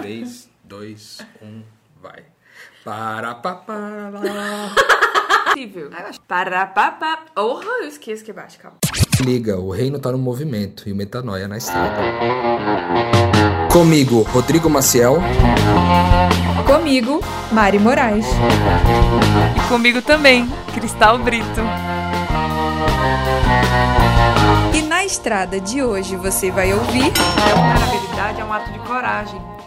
3, 2, 1, vai. Para, pa, para, Possível. Para, pa, pa. Oh, eu esqueço que é baixo, calma. Liga, o reino tá no movimento e o metanoia na estrada. Comigo, Rodrigo Maciel. Comigo, Mari Moraes. E comigo também, Cristal Brito. E na estrada de hoje você vai ouvir. A vulnerabilidade é um ato de coragem.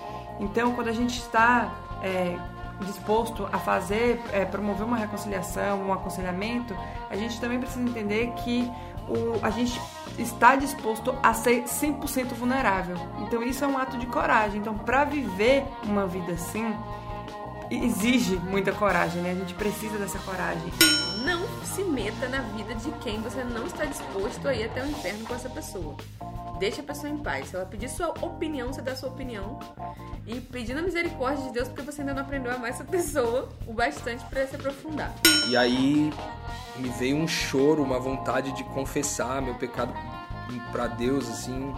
Então, quando a gente está é, disposto a fazer, é, promover uma reconciliação, um aconselhamento, a gente também precisa entender que o, a gente está disposto a ser 100% vulnerável. Então, isso é um ato de coragem. Então, para viver uma vida assim, exige muita coragem, né? A gente precisa dessa coragem. Não se meta na vida de quem você não está disposto a ir até o inferno com essa pessoa. Deixa a pessoa em paz. Se ela pedir sua opinião, você dá sua opinião. E pedindo a misericórdia de Deus, porque você ainda não aprendeu a amar essa pessoa o bastante para se aprofundar. E aí me veio um choro, uma vontade de confessar meu pecado para Deus, assim,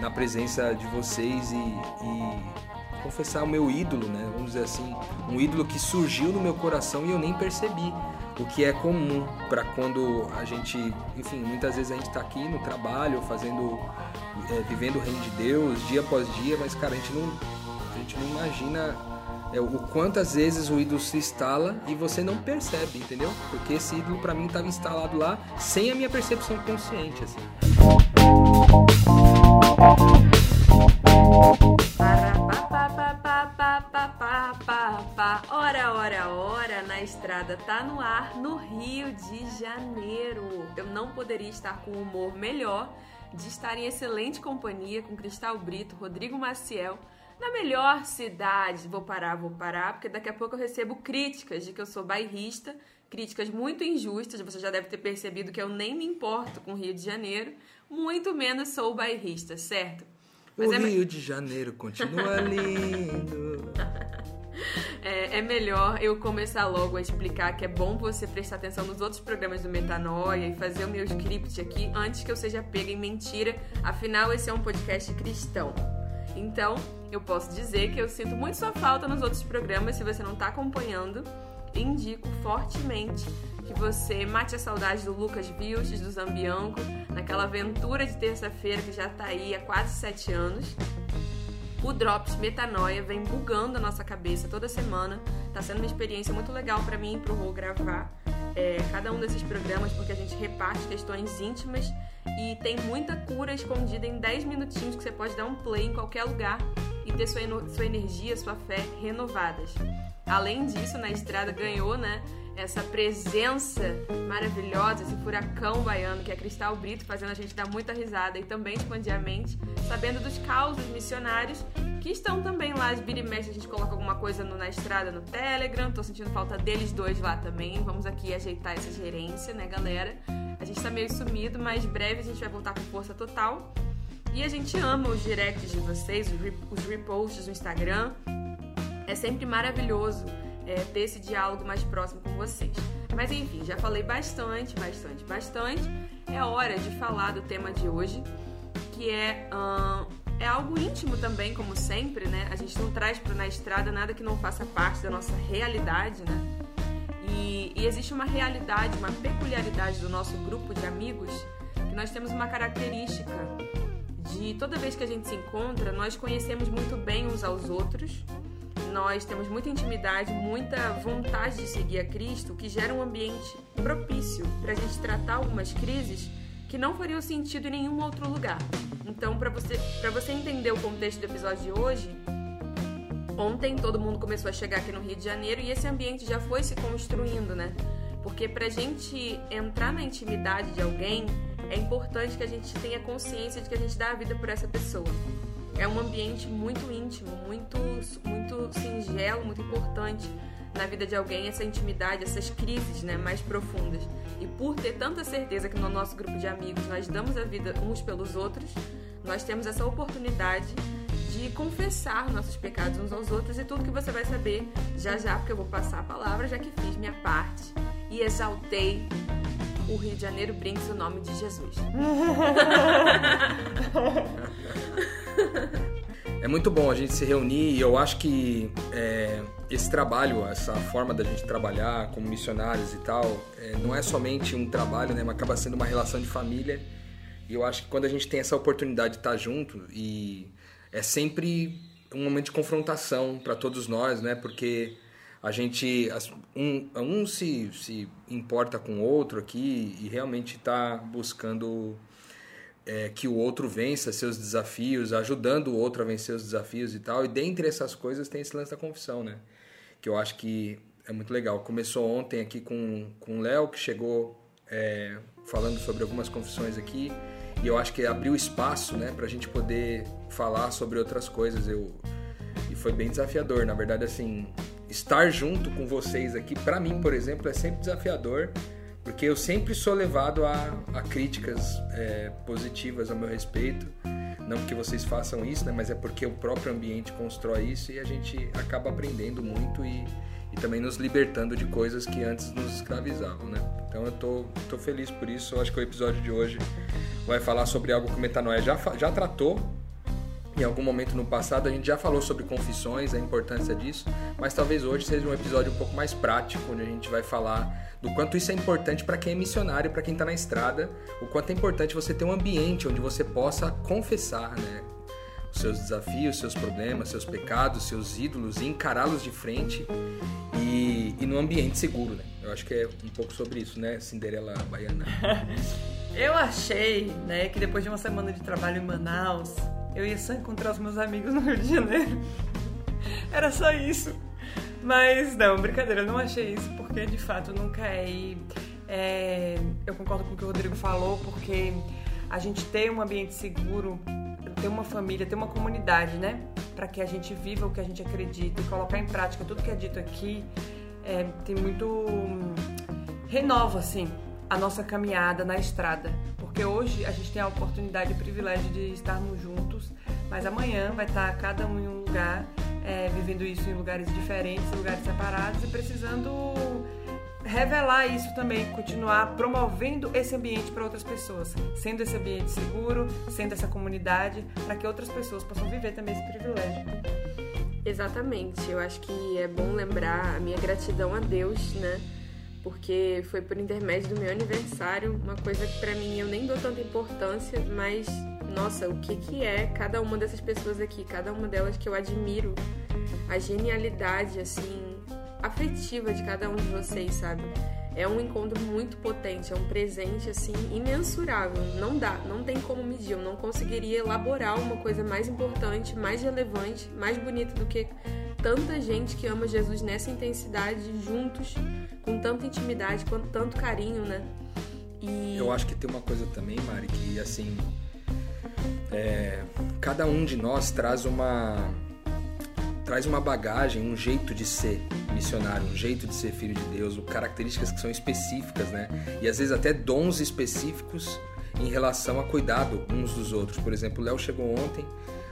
na presença de vocês e, e confessar o meu ídolo, né? Vamos dizer assim, um ídolo que surgiu no meu coração e eu nem percebi. O que é comum para quando a gente, enfim, muitas vezes a gente está aqui no trabalho, fazendo, é, vivendo o reino de Deus dia após dia, mas cara, a gente não, a gente não imagina é, o quantas vezes o ídolo se instala e você não percebe, entendeu? Porque esse ídolo para mim estava instalado lá sem a minha percepção consciente, assim. Ora, ora, ora, na estrada tá no ar no Rio de Janeiro. Eu não poderia estar com um humor melhor de estar em excelente companhia com Cristal Brito, Rodrigo Maciel, na melhor cidade. Vou parar, vou parar, porque daqui a pouco eu recebo críticas de que eu sou bairrista, críticas muito injustas. Você já deve ter percebido que eu nem me importo com o Rio de Janeiro, muito menos sou bairrista, certo? Mas o é... Rio de Janeiro continua lindo. É, é, melhor eu começar logo a explicar que é bom você prestar atenção nos outros programas do Metanoia e fazer o meu script aqui antes que eu seja pega em mentira. Afinal, esse é um podcast cristão. Então, eu posso dizer que eu sinto muito sua falta nos outros programas. Se você não está acompanhando, indico fortemente que você mate a saudade do Lucas Vilches, do Zambianco, naquela aventura de terça-feira que já está aí há quase sete anos. O Drops Metanoia vem bugando a nossa cabeça toda semana. Tá sendo uma experiência muito legal para mim e pro Rô gravar é, cada um desses programas, porque a gente reparte questões íntimas e tem muita cura escondida em 10 minutinhos que você pode dar um play em qualquer lugar e ter sua, sua energia, sua fé renovadas. Além disso, na estrada ganhou, né? Essa presença maravilhosa, esse furacão baiano que é Cristal Brito, fazendo a gente dar muita risada e também expandir a mente, sabendo dos causos missionários que estão também lá. As mexe, a gente coloca alguma coisa no, na estrada no Telegram. Tô sentindo falta deles dois lá também. Vamos aqui ajeitar essa gerência, né, galera? A gente tá meio sumido, mas breve a gente vai voltar com força total. E a gente ama os directs de vocês, os reposts no Instagram. É sempre maravilhoso é, ter esse diálogo mais próximo com vocês. Mas enfim, já falei bastante, bastante, bastante. É hora de falar do tema de hoje, que é, hum, é algo íntimo também, como sempre, né? A gente não traz para na estrada nada que não faça parte da nossa realidade, né? E, e existe uma realidade, uma peculiaridade do nosso grupo de amigos, que nós temos uma característica de toda vez que a gente se encontra, nós conhecemos muito bem uns aos outros nós temos muita intimidade, muita vontade de seguir a Cristo, que gera um ambiente propício para a gente tratar algumas crises que não fariam sentido em nenhum outro lugar. Então, para você, você entender o contexto do episódio de hoje, ontem todo mundo começou a chegar aqui no Rio de Janeiro e esse ambiente já foi se construindo, né? Porque para a gente entrar na intimidade de alguém, é importante que a gente tenha consciência de que a gente dá a vida por essa pessoa é um ambiente muito íntimo, muito, muito singelo, muito importante na vida de alguém essa intimidade, essas crises né, mais profundas. E por ter tanta certeza que no nosso grupo de amigos nós damos a vida uns pelos outros, nós temos essa oportunidade de confessar nossos pecados uns aos outros e tudo que você vai saber já já, porque eu vou passar a palavra, já que fiz minha parte e exaltei o Rio de Janeiro brinca o nome de Jesus. é muito bom a gente se reunir e eu acho que é, esse trabalho, essa forma da gente trabalhar como missionários e tal, é, não é somente um trabalho, né, mas acaba sendo uma relação de família. E eu acho que quando a gente tem essa oportunidade de estar junto e é sempre um momento de confrontação para todos nós, né? Porque a gente um, um se, se importa com o outro aqui e realmente está buscando é, que o outro vença seus desafios, ajudando o outro a vencer os desafios e tal. E dentre essas coisas tem esse lance da confissão, né? Que eu acho que é muito legal. Começou ontem aqui com, com o Léo, que chegou é, falando sobre algumas confissões aqui. E eu acho que abriu espaço, né, pra gente poder falar sobre outras coisas. Eu, e foi bem desafiador. Na verdade, assim, estar junto com vocês aqui, para mim, por exemplo, é sempre desafiador porque eu sempre sou levado a, a críticas é, positivas a meu respeito. Não porque vocês façam isso, né, mas é porque o próprio ambiente constrói isso e a gente acaba aprendendo muito e, e também nos libertando de coisas que antes nos escravizavam, né? Então eu tô, tô feliz por isso. Eu acho que o episódio de hoje vai falar sobre algo que o Metanoia já, já tratou, em algum momento no passado a gente já falou sobre confissões, a importância disso, mas talvez hoje seja um episódio um pouco mais prático, onde a gente vai falar do quanto isso é importante para quem é missionário, para quem está na estrada, o quanto é importante você ter um ambiente onde você possa confessar, né? Seus desafios, seus problemas, seus pecados, seus ídolos e encará-los de frente e, e num ambiente seguro, né? Eu acho que é um pouco sobre isso, né, Cinderela Baiana? Eu achei, né, que depois de uma semana de trabalho em Manaus, eu ia só encontrar os meus amigos no Rio de Janeiro. Era só isso. Mas não, brincadeira, eu não achei isso, porque de fato nunca é. E, é eu concordo com o que o Rodrigo falou, porque a gente ter um ambiente seguro, ter uma família, ter uma comunidade, né? Para que a gente viva o que a gente acredita e colocar em prática tudo que é dito aqui, é, tem muito. renova, assim, a nossa caminhada na estrada. Porque hoje a gente tem a oportunidade e o privilégio de estarmos juntos, mas amanhã vai estar cada um em um lugar, é, vivendo isso em lugares diferentes, lugares separados e precisando revelar isso também, continuar promovendo esse ambiente para outras pessoas, sendo esse ambiente seguro, sendo essa comunidade, para que outras pessoas possam viver também esse privilégio. Exatamente, eu acho que é bom lembrar a minha gratidão a Deus, né? porque foi por intermédio do meu aniversário, uma coisa que para mim eu nem dou tanta importância, mas nossa, o que que é cada uma dessas pessoas aqui, cada uma delas que eu admiro, a genialidade assim afetiva de cada um de vocês, sabe? É um encontro muito potente, é um presente assim imensurável. Não dá, não tem como medir. Eu não conseguiria elaborar uma coisa mais importante, mais relevante, mais bonita do que tanta gente que ama Jesus nessa intensidade, juntos, com tanta intimidade, com tanto carinho, né? E... Eu acho que tem uma coisa também, Mari, que assim. É, cada um de nós traz uma traz uma bagagem, um jeito de ser missionário, um jeito de ser filho de Deus, características que são específicas, né? E às vezes até dons específicos em relação a cuidado uns dos outros. Por exemplo, o Léo chegou ontem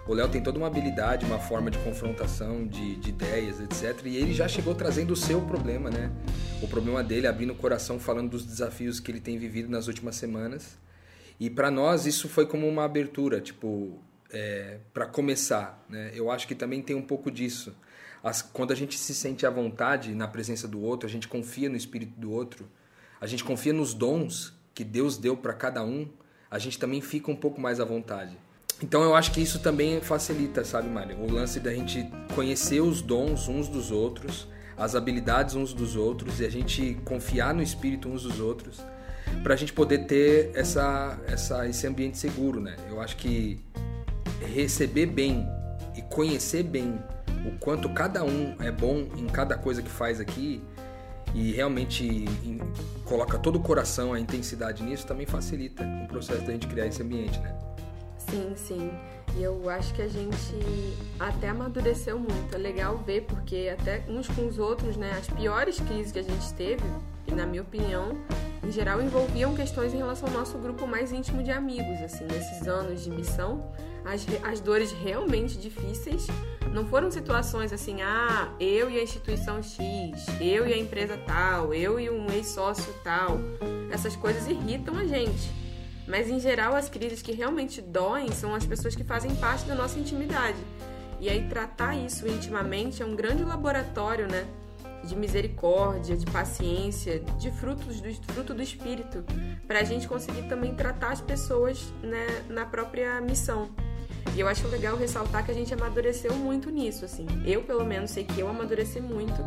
o Léo tem toda uma habilidade, uma forma de confrontação de, de, ideias, etc. E ele já chegou trazendo o seu problema, né? O problema dele, abrindo o coração, falando dos desafios que ele tem vivido nas últimas semanas. E para nós isso foi como uma abertura, tipo, é, para começar, né? Eu acho que também tem um pouco disso. As, quando a gente se sente à vontade na presença do outro, a gente confia no espírito do outro, a gente confia nos dons que Deus deu para cada um, a gente também fica um pouco mais à vontade. Então eu acho que isso também facilita, sabe, Mário? O lance da gente conhecer os dons uns dos outros, as habilidades uns dos outros e a gente confiar no espírito uns dos outros, para a gente poder ter essa, essa, esse ambiente seguro, né? Eu acho que receber bem e conhecer bem o quanto cada um é bom em cada coisa que faz aqui e realmente em, coloca todo o coração, a intensidade nisso, também facilita o processo da gente criar esse ambiente, né? Sim, sim. E eu acho que a gente até amadureceu muito. É legal ver, porque até uns com os outros, né? As piores crises que a gente teve, e na minha opinião, em geral envolviam questões em relação ao nosso grupo mais íntimo de amigos, assim, nesses anos de missão. As, as dores realmente difíceis não foram situações assim, ah, eu e a instituição X, eu e a empresa tal, eu e um ex-sócio tal. Essas coisas irritam a gente. Mas em geral, as crises que realmente doem são as pessoas que fazem parte da nossa intimidade. E aí tratar isso intimamente é um grande laboratório, né? De misericórdia, de paciência, de frutos do fruto do espírito, para a gente conseguir também tratar as pessoas né, na própria missão. E eu acho legal ressaltar que a gente amadureceu muito nisso, assim. Eu, pelo menos, sei que eu amadureci muito.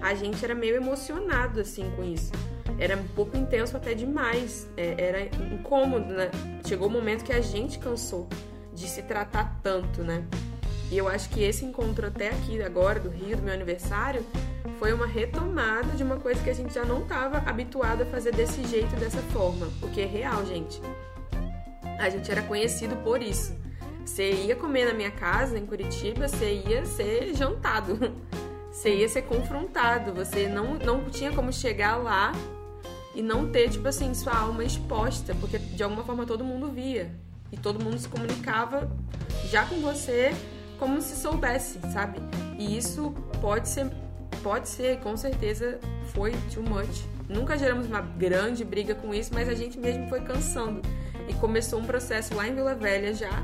A gente era meio emocionado, assim, com isso. Era um pouco intenso até demais. É, era incômodo, né? Chegou o um momento que a gente cansou de se tratar tanto, né? E eu acho que esse encontro até aqui agora, do Rio, do meu aniversário, foi uma retomada de uma coisa que a gente já não estava habituado a fazer desse jeito, dessa forma. Porque é real, gente. A gente era conhecido por isso. Você ia comer na minha casa, em Curitiba, você ia ser jantado. Você ia ser confrontado. Você não, não tinha como chegar lá e não ter, tipo assim, sua alma exposta. Porque de alguma forma todo mundo via. E todo mundo se comunicava já com você como se soubesse, sabe? E isso pode ser, pode ser, com certeza foi too much. Nunca geramos uma grande briga com isso, mas a gente mesmo foi cansando. E começou um processo lá em Vila Velha já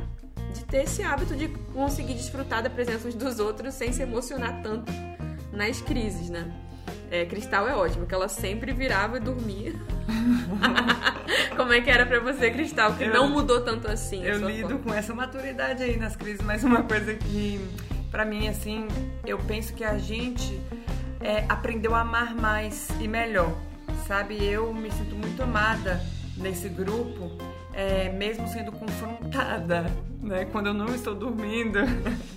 de ter esse hábito de conseguir desfrutar da presença uns dos outros sem se emocionar tanto nas crises, né? É, Cristal é ótimo, que ela sempre virava e dormia. Como é que era para você, Cristal, que eu, não mudou tanto assim? Eu lido forma? com essa maturidade aí nas crises, mas uma coisa que, para mim, assim, eu penso que a gente é, aprendeu a amar mais e melhor, sabe? Eu me sinto muito amada nesse grupo, é, mesmo sendo confrontada, né? Quando eu não estou dormindo.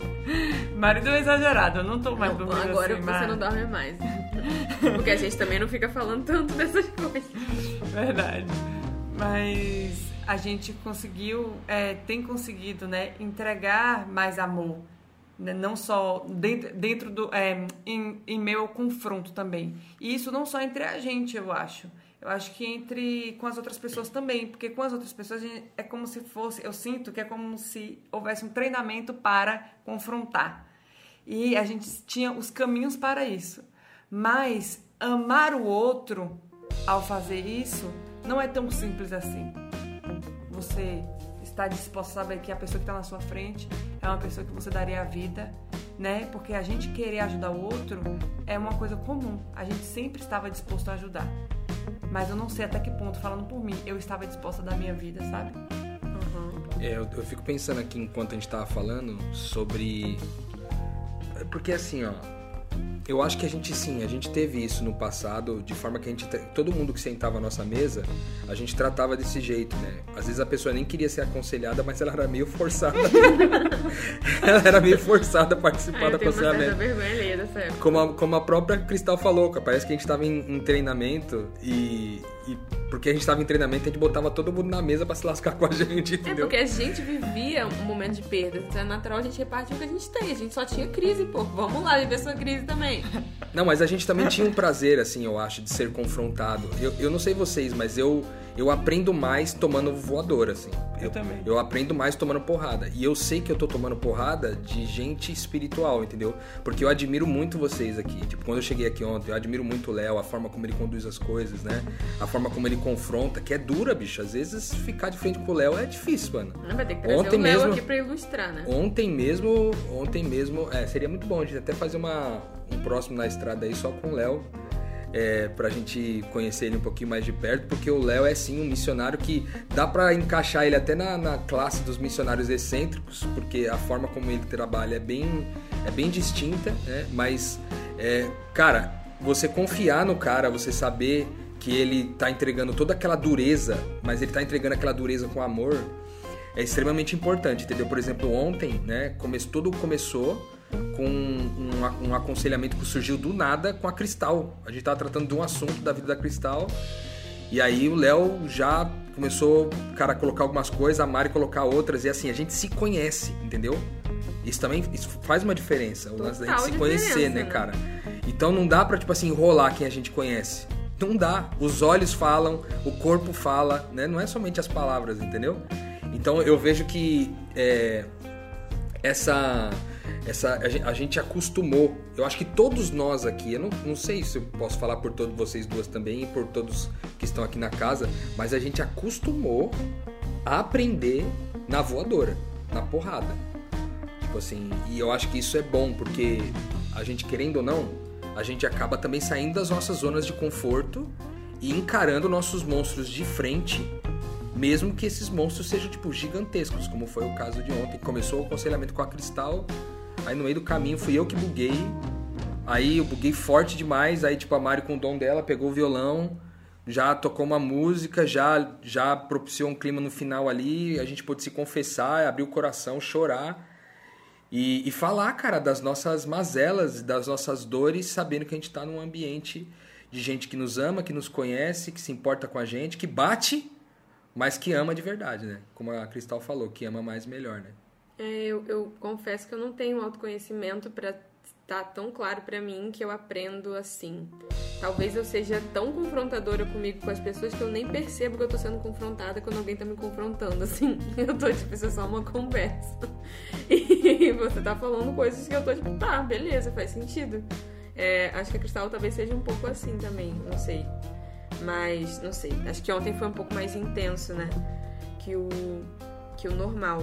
Marido é exagerado, eu não estou mais dormindo Agora assim, você mas... não dorme mais. Porque a gente também não fica falando tanto dessas coisas. Verdade. Mas a gente conseguiu, é, tem conseguido, né, entregar mais amor. Né? Não só dentro, dentro do. É, em, em meio ao confronto também. E isso não só entre a gente, eu acho. Eu acho que entre com as outras pessoas também, porque com as outras pessoas é como se fosse, eu sinto que é como se houvesse um treinamento para confrontar. E a gente tinha os caminhos para isso. Mas amar o outro ao fazer isso não é tão simples assim. Você está disposto a saber que a pessoa que está na sua frente é uma pessoa que você daria a vida, né? Porque a gente querer ajudar o outro é uma coisa comum. A gente sempre estava disposto a ajudar. Mas eu não sei até que ponto, falando por mim, eu estava disposta a dar minha vida, sabe? Uhum. É, eu, eu fico pensando aqui enquanto a gente estava falando sobre. Porque assim, ó, eu acho que a gente sim, a gente teve isso no passado, de forma que a gente. Todo mundo que sentava à nossa mesa, a gente tratava desse jeito, né? Às vezes a pessoa nem queria ser aconselhada, mas ela era meio forçada. ela era meio forçada a participar do aconselhamento. Vergonha dessa época. Como a, como a própria Cristal falou, parece que a gente estava em, em, treinamento e, e porque a gente estava em treinamento, a gente botava todo mundo na mesa para se lascar com a gente, é, entendeu? É porque a gente vivia um momento de perda. Então é natural a gente repartir o que a gente tem. A gente só tinha crise, pô. Vamos lá viver sua crise também. Não, mas a gente também tinha um prazer, assim, eu acho, de ser confrontado. Eu, eu não sei vocês, mas eu eu aprendo mais tomando voador, assim. Eu, eu, também. Eu aprendo mais tomando porrada. E eu sei que eu tô tomando porrada de gente espiritual, entendeu? Porque eu admiro muito vocês aqui. Tipo, quando eu cheguei aqui ontem, eu admiro muito o Léo, a forma como ele conduz as coisas, né? A forma como ele confronta, que é dura, bicho. Às vezes ficar de frente com o Léo é difícil, mano. Não vai ter que trazer ontem o Léo mesmo, aqui pra ilustrar, né? Ontem mesmo, ontem mesmo, é, seria muito bom a gente até fazer uma, um próximo na estrada aí só com o Léo é, para a gente conhecer ele um pouquinho mais de perto, porque o Léo é sim um missionário que dá para encaixar ele até na, na, classe dos missionários excêntricos, porque a forma como ele trabalha é bem, é bem distinta, né? mas, é, cara, você confiar no cara, você saber que ele tá entregando toda aquela dureza, mas ele tá entregando aquela dureza com amor, é extremamente importante, entendeu? Por exemplo, ontem, né, come, tudo começou com um, um, aconselhamento que surgiu do nada com a Cristal. A gente tava tratando de um assunto da vida da Cristal. E aí o Léo já começou, cara, a colocar algumas coisas, a Mari colocar outras, e assim, a gente se conhece, entendeu? Isso também isso faz uma diferença, o lance da gente se conhecer, né, né, cara? Então não dá pra, tipo assim, enrolar quem a gente conhece. Não dá. Os olhos falam, o corpo fala, né? Não é somente as palavras, entendeu? Então eu vejo que é, essa essa a gente acostumou. Eu acho que todos nós aqui, eu não, não sei se eu posso falar por todos vocês duas também e por todos que estão aqui na casa, mas a gente acostumou a aprender na voadora, na porrada. Tipo assim, e eu acho que isso é bom, porque a gente, querendo ou não, a gente acaba também saindo das nossas zonas de conforto e encarando nossos monstros de frente, mesmo que esses monstros sejam, tipo, gigantescos, como foi o caso de ontem. Começou o aconselhamento com a Cristal, aí no meio do caminho fui eu que buguei, aí eu buguei forte demais, aí, tipo, a Mari com o dom dela pegou o violão, já tocou uma música, já, já propiciou um clima no final ali, a gente pôde se confessar, abrir o coração, chorar. E, e, falar, cara, das nossas mazelas, das nossas dores, sabendo que a gente está num ambiente de gente que nos ama, que nos conhece, que se importa com a gente, que bate, mas que ama de verdade, né? Como a Cristal falou, que ama mais melhor, né? É, eu, eu confesso que eu não tenho autoconhecimento para tá tão claro para mim que eu aprendo assim. Talvez eu seja tão confrontadora comigo com as pessoas que eu nem percebo que eu tô sendo confrontada quando alguém tá me confrontando, assim. Eu tô tipo, isso é só uma conversa. E você tá falando coisas que eu tô tipo, tá, beleza, faz sentido. É, acho que a Cristal talvez seja um pouco assim também, não sei. Mas, não sei. Acho que ontem foi um pouco mais intenso, né? Que o, que o normal.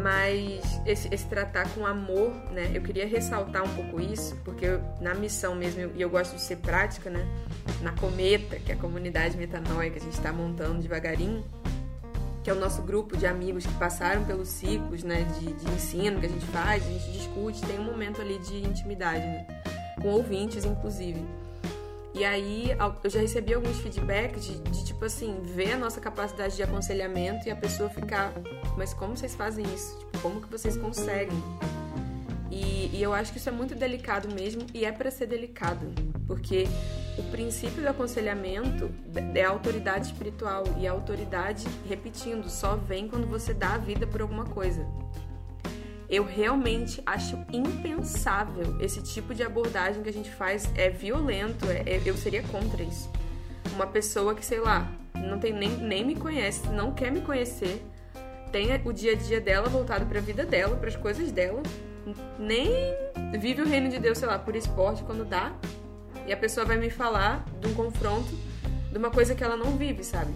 Mas esse, esse, tratar com amor, né? Eu queria ressaltar um pouco isso, porque eu, na missão mesmo, e eu, eu, gosto de ser prática, né? Na Cometa, que é a comunidade metanoica que a gente está montando devagarinho, que é o nosso grupo de amigos que passaram pelos ciclos, né? De, de ensino que a gente faz, a gente discute, tem um momento ali de intimidade, né? Com ouvintes, inclusive. E aí eu já recebi alguns feedbacks de, de, tipo assim, ver a nossa capacidade de aconselhamento e a pessoa ficar, mas como vocês fazem isso? Tipo, como que vocês conseguem? E, e eu acho que isso é muito delicado mesmo e é para ser delicado, porque o princípio do aconselhamento é a autoridade espiritual e a autoridade, repetindo, só vem quando você dá a vida por alguma coisa. Eu realmente acho impensável esse tipo de abordagem que a gente faz. É violento, é, é, eu seria contra isso. Uma pessoa que, sei lá, não tem nem, nem me conhece, não quer me conhecer, tem o dia a dia dela voltado para a vida dela, para as coisas dela, nem vive o reino de Deus, sei lá, por esporte quando dá, e a pessoa vai me falar de um confronto de uma coisa que ela não vive, sabe?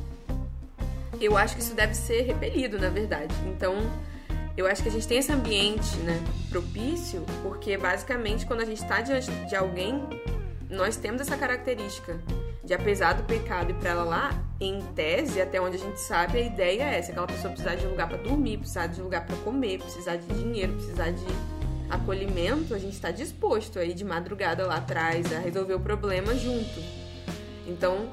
Eu acho que isso deve ser repelido, na verdade. Então, eu acho que a gente tem esse ambiente né, propício porque, basicamente, quando a gente está diante de alguém, nós temos essa característica de, apesar do pecado e para ela lá, em tese, até onde a gente sabe, a ideia é essa: aquela pessoa precisar de lugar para dormir, precisar de lugar para comer, precisar de dinheiro, precisar de acolhimento, a gente está disposto aí de madrugada lá atrás a resolver o problema junto. Então,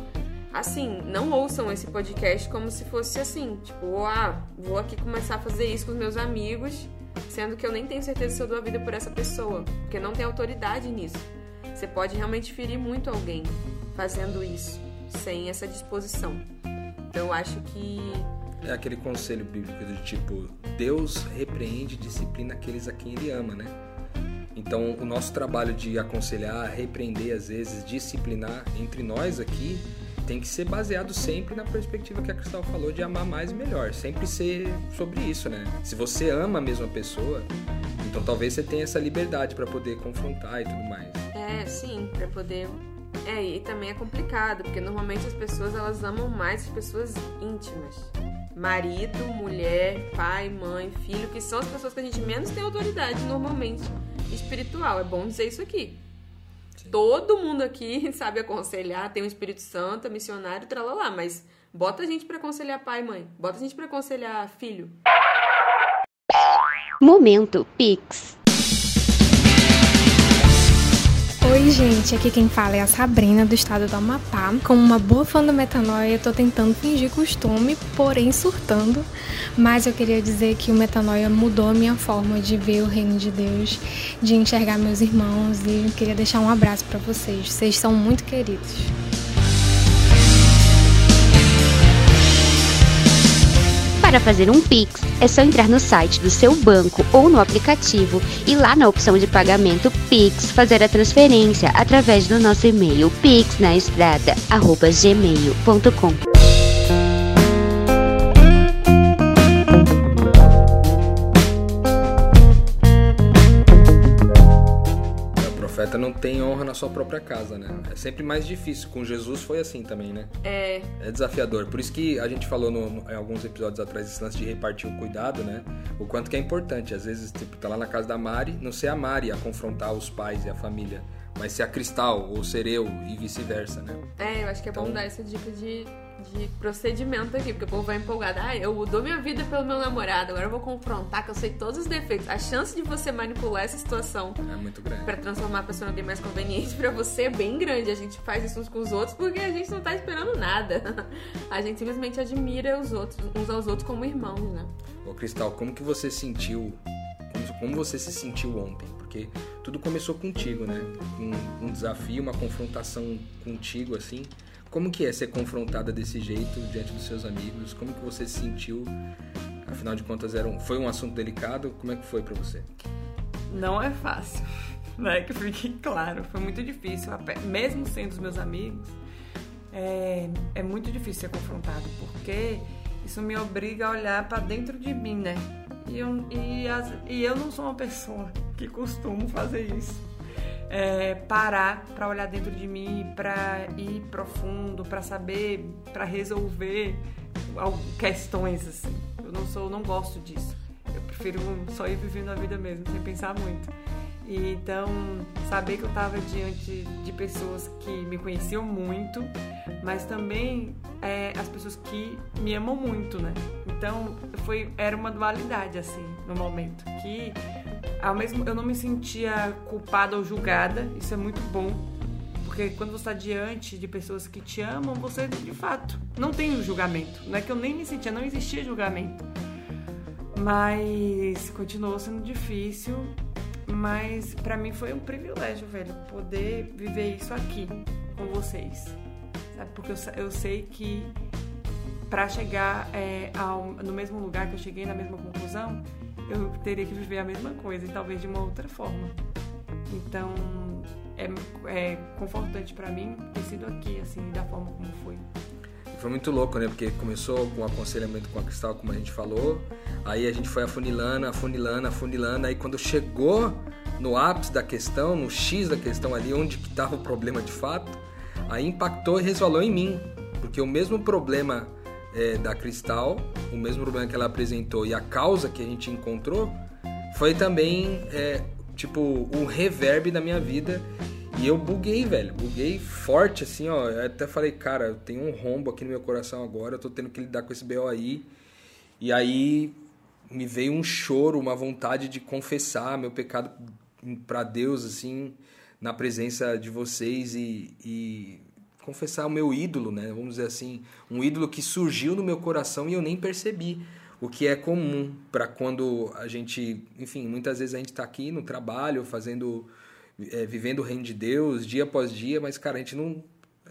assim, não ouçam esse podcast como se fosse assim, tipo, ah, vou aqui começar a fazer isso com os meus amigos, sendo que eu nem tenho certeza se eu dou a vida por essa pessoa, porque não tem autoridade nisso. Você pode realmente ferir muito alguém fazendo isso, sem essa disposição. Então eu acho que é aquele conselho bíblico do tipo, Deus repreende e disciplina aqueles a quem ele ama, né? Então, o nosso trabalho de aconselhar, repreender, às vezes, disciplinar entre nós aqui, tem que ser baseado sempre na perspectiva que a Cristal falou de amar mais e melhor. Sempre ser sobre isso, né? Se você ama a mesma pessoa, então talvez você tenha essa liberdade para poder confrontar e tudo mais. É, sim, para poder. É, e também é complicado, porque normalmente as pessoas elas amam mais as pessoas íntimas. Marido, mulher, pai, mãe, filho, que são as pessoas que a gente menos tem autoridade normalmente espiritual. É bom dizer isso aqui. Todo mundo aqui sabe aconselhar, tem o um Espírito Santo, é missionário, tralalá, mas bota a gente para aconselhar pai e mãe, bota a gente para aconselhar filho. Momento Pix. Oi, gente, aqui quem fala é a Sabrina do estado do Amapá. Como uma boa fã do Metanoia, eu tô tentando fingir costume, porém surtando. Mas eu queria dizer que o Metanoia mudou a minha forma de ver o reino de Deus, de enxergar meus irmãos e eu queria deixar um abraço para vocês. Vocês são muito queridos. Para fazer um Pix, é só entrar no site do seu banco ou no aplicativo e lá na opção de pagamento Pix fazer a transferência através do nosso e-mail pixnaestrada@gmail.com. profeta não tem honra na sua própria casa, né? É sempre mais difícil. Com Jesus foi assim também, né? É. É desafiador. Por isso que a gente falou no, no, em alguns episódios atrás esse lance de repartir o cuidado, né? O quanto que é importante. Às vezes, tipo, tá lá na casa da Mari, não ser a Mari a confrontar os pais e a família, mas ser a Cristal ou ser eu e vice-versa, né? É, eu acho que é bom Então- dar essa dica de, de procedimento aqui, porque o povo vai empolgado. Ah, eu dou minha vida pelo meu namorado, agora eu vou confrontar, que eu sei todos os defeitos. A chance de você manipular essa situação É muito grande. pra transformar a pessoa em alguém mais conveniente pra você é bem grande. A gente faz isso uns com os outros porque a gente não tá esperando nada. A gente simplesmente admira os outros, uns aos outros como irmãos, né? Ô Cristal, como que você sentiu? Como, como você se sentiu ontem? Porque tudo começou contigo, né? Um, um desafio, uma confrontação contigo, assim. Como que é ser confrontada desse jeito diante dos seus amigos? Como que você se sentiu? Afinal de contas, era um, foi um assunto delicado. Como é que foi pra você? Não é fácil, né? Que fique claro. Foi muito difícil, mesmo sendo os meus amigos, é, é muito difícil ser confrontado, porque isso me obriga a olhar pra dentro de mim, né? E eu, e, as- e eu não sou uma pessoa que costumo fazer isso. É, parar pra olhar dentro de mim, pra ir profundo, pra saber, pra resolver questões assim. Eu não sou, não gosto disso. Eu prefiro só ir vivendo a vida mesmo, sem pensar muito. E então, saber que eu estava diante de pessoas que me conheciam muito, mas também é, as pessoas que me amam muito, né? Então, foi, era uma dualidade, assim, no momento. Que, ao mesmo eu não me sentia culpada ou julgada, isso é muito bom. Porque quando você está diante de pessoas que te amam, você, de fato, não tem o julgamento. Não é que eu nem me sentia, não existia julgamento. Mas continuou sendo difícil. Mas pra mim foi um privilégio, velho, poder viver isso aqui com vocês. Sabe? Porque eu, eu sei que pra chegar é, ao, no mesmo lugar que eu cheguei, na mesma conclusão, eu teria que viver a mesma coisa e talvez de uma outra forma. Então é, é confortante pra mim ter sido aqui, assim, da forma como foi. Foi muito louco, né? Porque começou com aconselhamento com a Cristal, como a gente falou. Aí a gente foi afunilando, afunilando, afunilando. Aí quando chegou no ápice da questão, no X da questão ali, onde que tava o problema de fato, aí impactou e resvalou em mim. Porque o mesmo problema é, da Cristal, o mesmo problema que ela apresentou e a causa que a gente encontrou, foi também, é, tipo, um reverb da minha vida. E eu buguei, velho. Buguei forte, assim, ó. Eu até falei, cara, eu tenho um rombo aqui no meu coração agora, eu tô tendo que lidar com esse BO aí. E aí me veio um choro, uma vontade de confessar meu pecado pra Deus, assim, na presença de vocês e, e confessar o meu ídolo, né? Vamos dizer assim, um ídolo que surgiu no meu coração e eu nem percebi. O que é comum para quando a gente, enfim, muitas vezes a gente tá aqui no trabalho, fazendo, é, vivendo o reino de Deus dia após dia, mas cara, a gente não,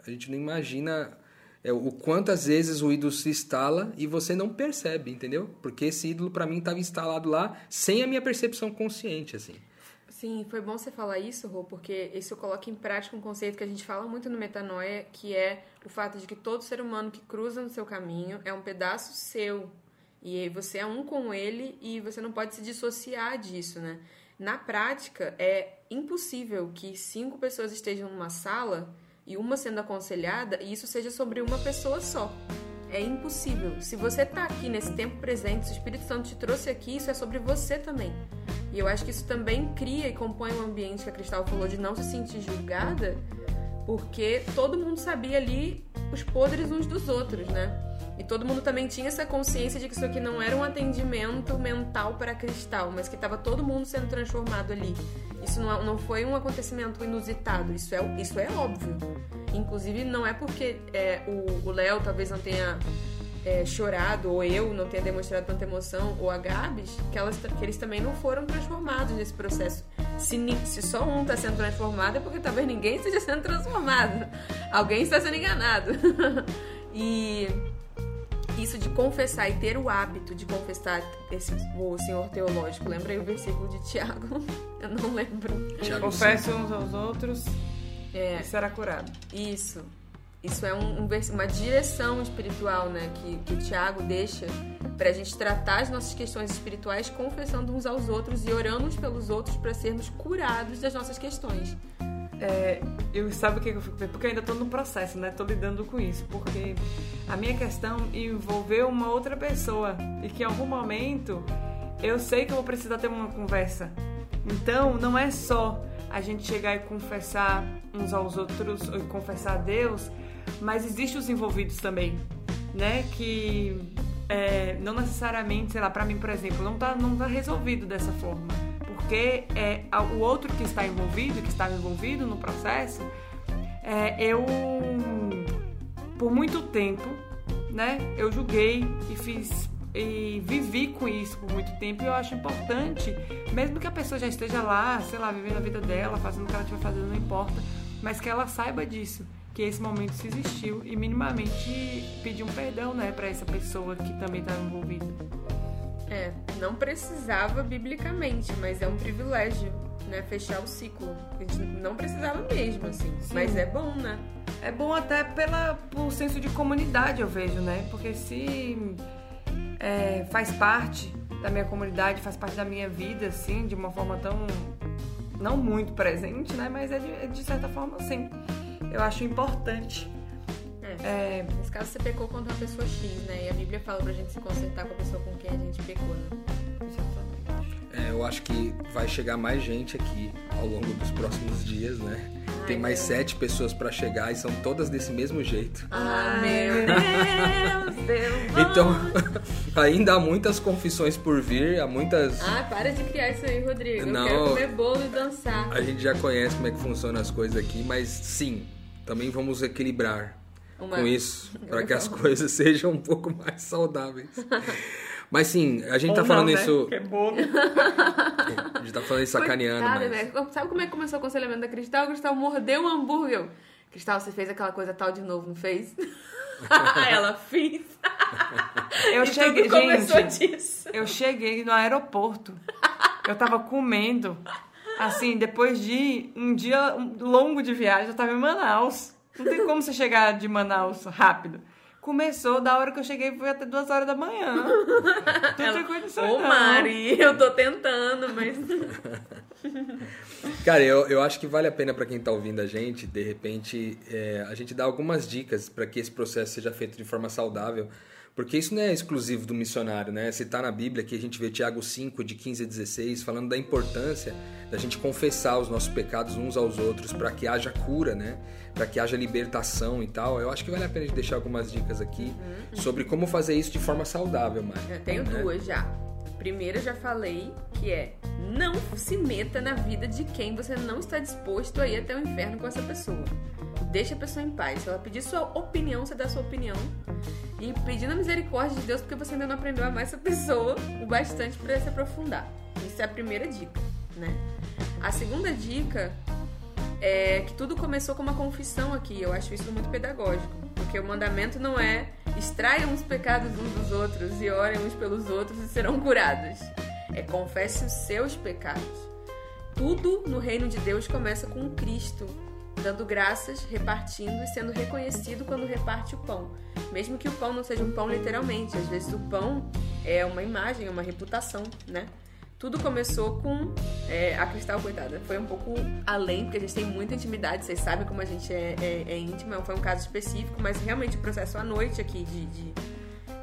a gente não imagina é, o quantas vezes o ídolo se instala e você não percebe, entendeu? Porque esse ídolo para mim estava instalado lá sem a minha percepção consciente, assim. Sim, foi bom você falar isso, Rô, porque isso coloca em prática um conceito que a gente fala muito no Metanoia, que é o fato de que todo ser humano que cruza no seu caminho é um pedaço seu. E você é um com ele e você não pode se dissociar disso, né? Na prática, é impossível que cinco pessoas estejam numa sala e uma sendo aconselhada e isso seja sobre uma pessoa só. É impossível. Se você tá aqui nesse tempo presente, se o Espírito Santo te trouxe aqui, isso é sobre você também. E eu acho que isso também cria e compõe um ambiente que a Cristal falou de não se sentir julgada, porque todo mundo sabia ali os podres uns dos outros, né? E todo mundo também tinha essa consciência de que isso aqui não era um atendimento mental para Cristal, mas que estava todo mundo sendo transformado ali. Isso não, não foi um acontecimento inusitado, isso é, isso é óbvio. Inclusive, não é porque é, o Léo talvez não tenha é, chorado, ou eu não tenha demonstrado tanta emoção, ou a Gabs, que, elas, que eles também não foram transformados nesse processo. Se, se só um está sendo transformado, é porque talvez ninguém esteja sendo transformado. Alguém está sendo enganado. e isso de confessar e ter o hábito de confessar esse o senhor teológico. Lembra aí o versículo de Tiago? Eu não lembro. Confesse uns aos outros É, e será curado. isso. Isso é um, um uma direção espiritual, né? Que, que o Tiago deixa pra gente tratar as nossas questões espirituais confessando uns aos outros e orando uns pelos outros para sermos curados das nossas questões. é, eu sabe o que eu fico Porque eu ainda tô no processo, né? Tô lidando com isso. Porque a minha questão envolveu uma outra pessoa. E que em algum momento eu sei que eu vou precisar ter uma conversa. Então, não é só a gente chegar e confessar uns aos outros, e confessar a Deus, mas existem os envolvidos também, né? Que é, não necessariamente, sei lá, para mim, por exemplo, não tá, não tá resolvido dessa forma. Porque é, o outro que está envolvido, que estava envolvido no processo, é, eu, por muito tempo, né, eu julguei e fiz e vivi com isso por muito tempo e eu acho importante, mesmo que a pessoa já esteja lá, sei lá, vivendo a vida dela, fazendo o que ela estiver fazendo, não importa, mas que ela saiba disso, que esse momento se existiu e minimamente pedir um perdão, né, para essa pessoa que também está envolvida. É, não precisava biblicamente, mas é um privilégio, né, fechar o ciclo. A gente não precisava mesmo, assim, Sim. mas é bom, né? É bom até pela, por senso de comunidade, eu vejo, né? Porque se é, faz parte da minha comunidade, faz parte da minha vida, assim, de uma forma tão. não muito presente, né? Mas é de, é de certa forma, sim. Eu acho importante. É, é, nesse caso, você pecou contra uma pessoa X, né? E a Bíblia fala pra gente se consertar com a pessoa com quem a gente pecou, né? É, eu acho que vai chegar mais gente aqui ao longo dos próximos dias, né? Ai, Tem mais Deus. sete pessoas para chegar e são todas desse mesmo jeito. Ah, meu Deus, Deus. Então, ainda há muitas confissões por vir, há muitas. Ah, para de criar isso aí, Rodrigo. Não, eu quero comer bolo e dançar. A gente já conhece como é que funcionam as coisas aqui, mas sim, também vamos equilibrar Uma... com isso, para que as coisas sejam um pouco mais saudáveis. Mas sim, a gente Ou tá falando não, né? isso. Que é bolo. a gente tá falando isso sacaneando. Coitada, mas... né? Sabe como é que começou o aconselhamento da Cristal? O Cristal mordeu um hambúrguer. Cristal, você fez aquela coisa tal de novo, não fez? Ela fez. Eu cheguei, gente, disso. eu cheguei no aeroporto. Eu tava comendo. Assim, depois de um dia longo de viagem, eu tava em Manaus. Não tem como você chegar de Manaus rápido começou da hora que eu cheguei foi até duas horas da manhã. Não Ela, Ô, Mari, eu tô tentando, mas. Cara, eu, eu acho que vale a pena para quem tá ouvindo a gente, de repente, é, a gente dar algumas dicas para que esse processo seja feito de forma saudável. Porque isso não é exclusivo do missionário, né? Se tá na Bíblia, que a gente vê Tiago 5, de 15 a 16, falando da importância da gente confessar os nossos pecados uns aos outros para que haja cura, né? Para que haja libertação e tal. Eu acho que vale a pena a gente deixar algumas dicas aqui uhum. sobre como fazer isso de forma saudável, Mari. Eu tenho né? duas já. Primeiro, eu já falei que é não se meta na vida de quem você não está disposto a ir até o inferno com essa pessoa. Deixa a pessoa em paz. Se ela pedir sua opinião, você dá sua opinião. E pedindo a misericórdia de Deus, porque você ainda não aprendeu a amar essa pessoa o bastante para se aprofundar. Isso é a primeira dica, né? A segunda dica é que tudo começou com uma confissão aqui. Eu acho isso muito pedagógico. Porque o mandamento não é extraiam os pecados uns dos outros e orem uns pelos outros e serão curados. É confesse os seus pecados. Tudo no reino de Deus começa com Cristo dando graças, repartindo e sendo reconhecido quando reparte o pão. Mesmo que o pão não seja um pão literalmente, às vezes o pão é uma imagem, é uma reputação, né? Tudo começou com é, a Cristal, coitada. Foi um pouco além, porque a gente tem muita intimidade, vocês sabem como a gente é, é, é íntima, foi um caso específico, mas realmente o processo à noite aqui de, de,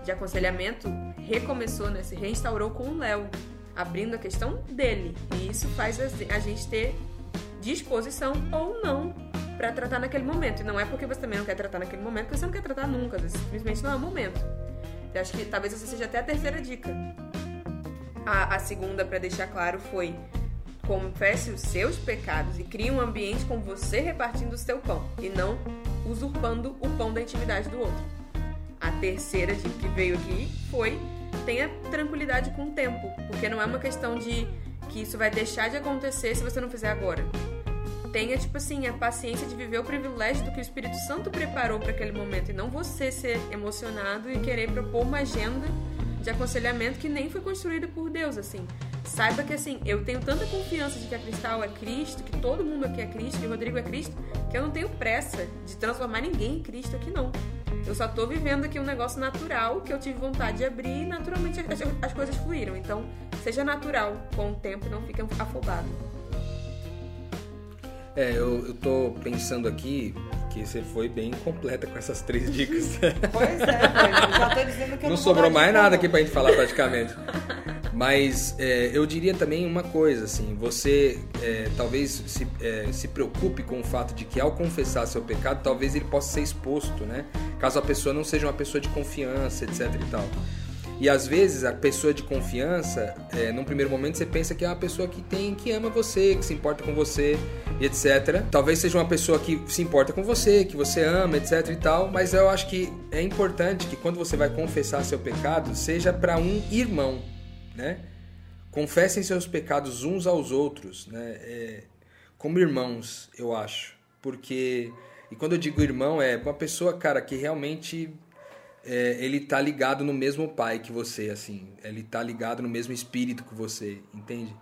de aconselhamento recomeçou, né? Se reinstaurou com o Léo, abrindo a questão dele. E isso faz a gente ter disposição ou não para tratar naquele momento. E não é porque você também não quer tratar naquele momento que você não quer tratar nunca, simplesmente não é o momento. Eu acho que talvez essa seja até a terceira dica. A, a segunda, para deixar claro, foi confesse os seus pecados e crie um ambiente com você repartindo o seu pão e não usurpando o pão da intimidade do outro. A terceira dica que veio aqui foi tenha tranquilidade com o tempo, porque não é uma questão de que isso vai deixar de acontecer se você não fizer agora tenha, tipo assim, a paciência de viver o privilégio do que o Espírito Santo preparou para aquele momento e não você ser emocionado e querer propor uma agenda de aconselhamento que nem foi construída por Deus, assim. Saiba que, assim, eu tenho tanta confiança de que a Cristal é Cristo, que todo mundo aqui é Cristo, que o Rodrigo é Cristo, que eu não tenho pressa de transformar ninguém em Cristo aqui, não. Eu só tô vivendo aqui um negócio natural que eu tive vontade de abrir e naturalmente as, as coisas fluíram. Então, seja natural com o tempo, não fique afobado. É, eu, eu tô pensando aqui que você foi bem completa com essas três dicas. Pois é. Já tô dizendo que eu Não não sobrou mais nada não. aqui pra gente falar praticamente. Mas é, eu diria também uma coisa, assim, você é, talvez se, é, se preocupe com o fato de que ao confessar seu pecado, talvez ele possa ser exposto, né? Caso a pessoa não seja uma pessoa de confiança, etc e tal. E às vezes a pessoa de confiança, é, num primeiro momento você pensa que é uma pessoa que tem, que ama você, que se importa com você, etc. Talvez seja uma pessoa que se importa com você, que você ama, etc e tal. Mas eu acho que é importante que quando você vai confessar seu pecado, seja para um irmão, né? Confessem seus pecados uns aos outros, né? É, como irmãos, eu acho, porque e quando eu digo irmão é uma pessoa, cara, que realmente é, ele tá ligado no mesmo pai que você, assim. Ele tá ligado no mesmo espírito que você, entende?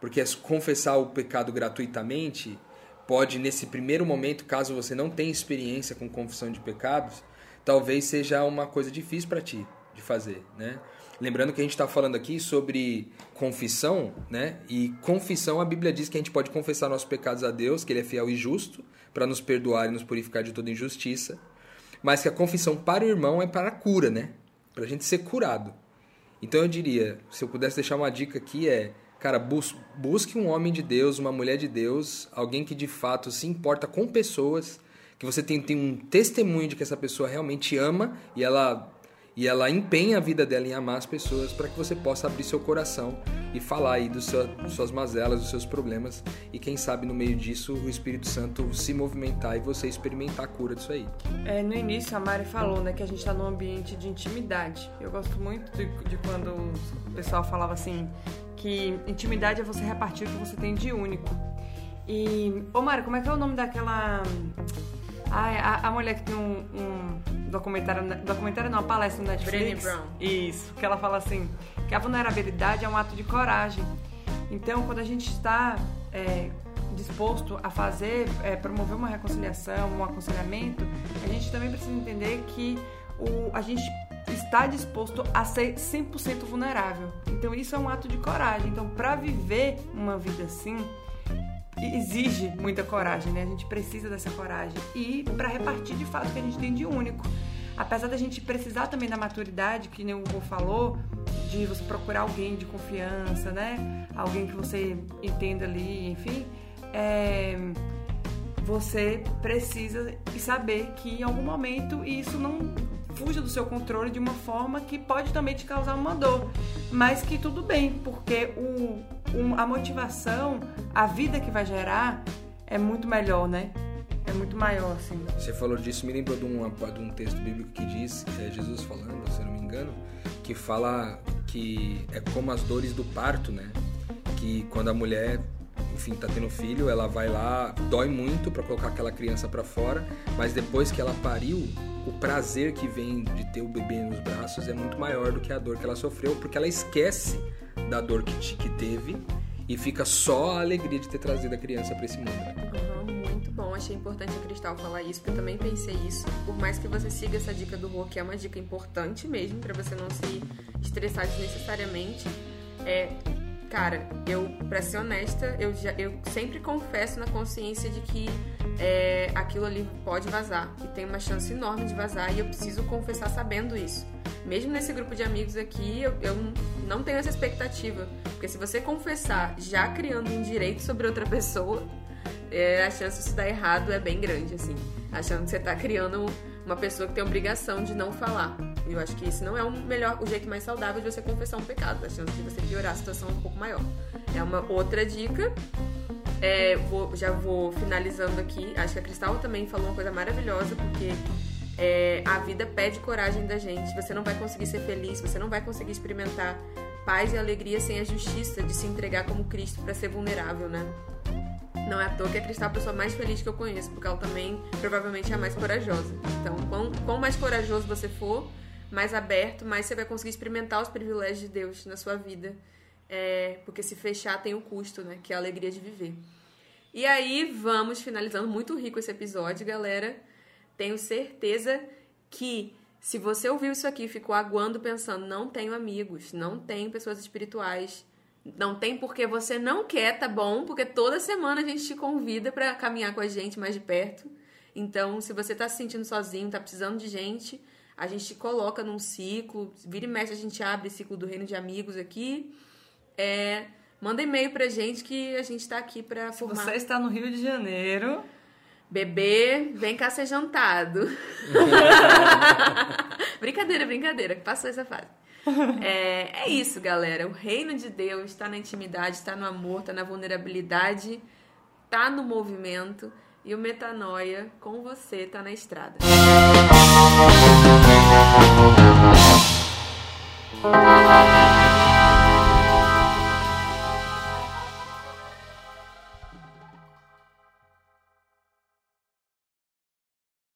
Porque confessar o pecado gratuitamente pode, nesse primeiro momento, caso você não tenha experiência com confissão de pecados, talvez seja uma coisa difícil para ti de fazer, né? Lembrando que a gente está falando aqui sobre confissão, né? E confissão, a Bíblia diz que a gente pode confessar nossos pecados a Deus, que Ele é fiel e justo, para nos perdoar e nos purificar de toda injustiça mas que a confissão para o irmão é para a cura, né? Para a gente ser curado. Então eu diria, se eu pudesse deixar uma dica aqui é, cara, bus busque um homem de Deus, uma mulher de Deus, alguém que de fato se importa com pessoas, que você tem, tem um testemunho de que essa pessoa realmente ama e ela e ela empenha a vida dela em amar as pessoas para que você possa abrir seu coração e falar aí dos seu, suas mazelas, dos seus problemas e quem sabe no meio disso o Espírito Santo se movimentar e você experimentar a cura disso aí. É, no início a Mari falou né, que a gente está num ambiente de intimidade. Eu gosto muito de, de quando o pessoal falava assim que intimidade é você repartir o que você tem de único. E, ô Mari, como é que é o nome daquela. Ai, a, a mulher que tem um, um documentário. Documentário não, uma palestra no Netflix. Brené Brown. Isso, que ela fala assim, que a vulnerabilidade é um ato de coragem. Então, quando a gente está é, disposto a fazer, é, promover uma reconciliação, um aconselhamento, a gente também precisa entender que o, a gente está disposto a ser 100% vulnerável. Então, isso é um ato de coragem. Então, para viver uma vida assim, exige muita coragem, né? A gente precisa dessa coragem. E para repartir de fato o que a gente tem de único. Apesar da gente precisar também da maturidade, que nem o Hugo falou, de você procurar alguém de confiança, né? Alguém que você entenda ali, enfim. É, Você precisa saber que em algum momento isso não fuja do seu controle de uma forma que pode também te causar uma dor. Mas que tudo bem, porque o, a motivação, a vida que vai gerar é muito melhor, né? É muito maior, assim. Você falou disso, me lembrou de um, de um texto bíblico que diz, é Jesus falando, se eu não me engano, que fala que é como as dores do parto, né? Que quando a mulher, enfim, tá tendo filho, ela vai lá, dói muito para colocar aquela criança para fora, mas depois que ela pariu, o prazer que vem de ter o bebê nos braços é muito maior do que a dor que ela sofreu, porque ela esquece da dor que, que teve e fica só a alegria de ter trazido a criança para esse mundo. né? Achei importante a Cristal falar isso, porque eu também pensei isso. Por mais que você siga essa dica do Rô, que é uma dica importante mesmo, pra você não se estressar desnecessariamente, é. Cara, eu, pra ser honesta, eu, já, eu sempre confesso na consciência de que é, aquilo ali pode vazar. E tem uma chance enorme de vazar, e eu preciso confessar sabendo isso. Mesmo nesse grupo de amigos aqui, eu, eu não tenho essa expectativa. Porque se você confessar já criando um direito sobre outra pessoa, é, a chance de dar errado é bem grande, assim. Achando que você tá criando uma pessoa que tem obrigação de não falar. Eu acho que isso não é o melhor, o jeito mais saudável de você confessar um pecado. A chance de você piorar a situação é um pouco maior. É uma outra dica. É, vou- já vou finalizando aqui. Acho que a Cristal também falou uma coisa maravilhosa, porque é, a vida pede coragem da gente. Você não vai conseguir ser feliz, você não vai conseguir experimentar paz e alegria sem a justiça de se entregar como Cristo para ser vulnerável, né? Não é à toa que a Cristal é a pessoa mais feliz que eu conheço, porque ela também provavelmente é a mais corajosa. Então, quão, quão mais corajoso você for, mais aberto, mais você vai conseguir experimentar os privilégios de Deus na sua vida. É, porque se fechar tem o custo, né? Que é a alegria de viver. E aí, vamos finalizando. Muito rico esse episódio, galera. Tenho certeza que se você ouviu isso aqui e ficou aguando pensando, não tenho amigos, não tenho pessoas espirituais, Não tem porque você não quer, tá bom? Porque toda semana a gente te convida para caminhar com a gente mais de perto. Então, se você tá se sentindo sozinho, tá precisando de gente, a gente te coloca num ciclo. Vira e mexe, a gente abre ciclo do Reino de Amigos aqui. É, manda e-mail pra gente que a gente tá aqui pra Se formar. você está no Rio de Janeiro, Bebê, vem cá ser jantado. brincadeira, brincadeira, que passou essa fase. É, é isso, galera. O reino de Deus está na intimidade, está no amor, está na vulnerabilidade, está no movimento. E o metanoia com você está na estrada. Música